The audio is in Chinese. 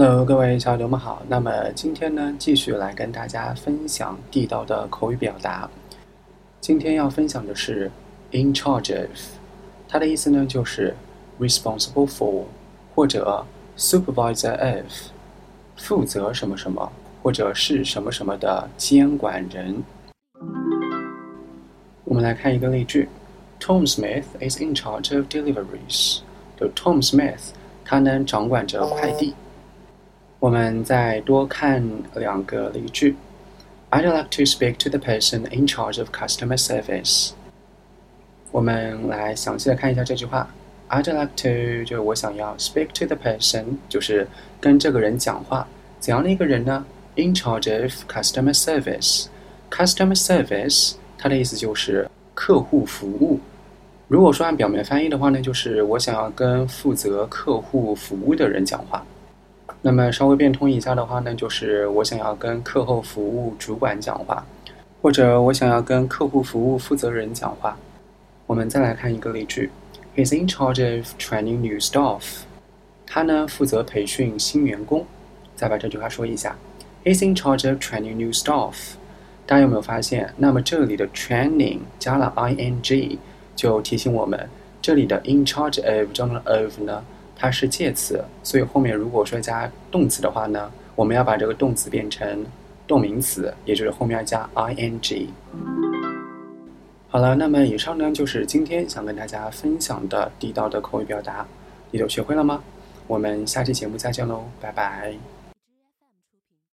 Hello，各位小朋友们好。那么今天呢，继续来跟大家分享地道的口语表达。今天要分享的是 in charge of，它的意思呢就是 responsible for 或者 supervisor of，负责什么什么或者是什么什么的监管人。我们来看一个例句：Tom Smith is in charge of deliveries。就 Tom Smith，他呢掌管着快递。我们再多看两个例句。I'd like to speak to the person in charge of customer service。我们来详细的看一下这句话。I'd like to 就是我想要 speak to the person 就是跟这个人讲话。怎样的一个人呢？In charge of customer service。Customer service 它的意思就是客户服务。如果说按表面翻译的话呢，就是我想要跟负责客户服务的人讲话。那么稍微变通一下的话呢，就是我想要跟课后服务主管讲话，或者我想要跟客户服务负责人讲话。我们再来看一个例句：He's in charge of training new staff。他呢负责培训新员工。再把这句话说一下：He's in charge of training new staff。大家有没有发现？那么这里的 training 加了 ing，就提醒我们这里的 in charge of 中的 of 呢？它是介词，所以后面如果说加动词的话呢，我们要把这个动词变成动名词，也就是后面要加 ing。好了，那么以上呢就是今天想跟大家分享的地道的口语表达，你都学会了吗？我们下期节目再见喽，拜拜。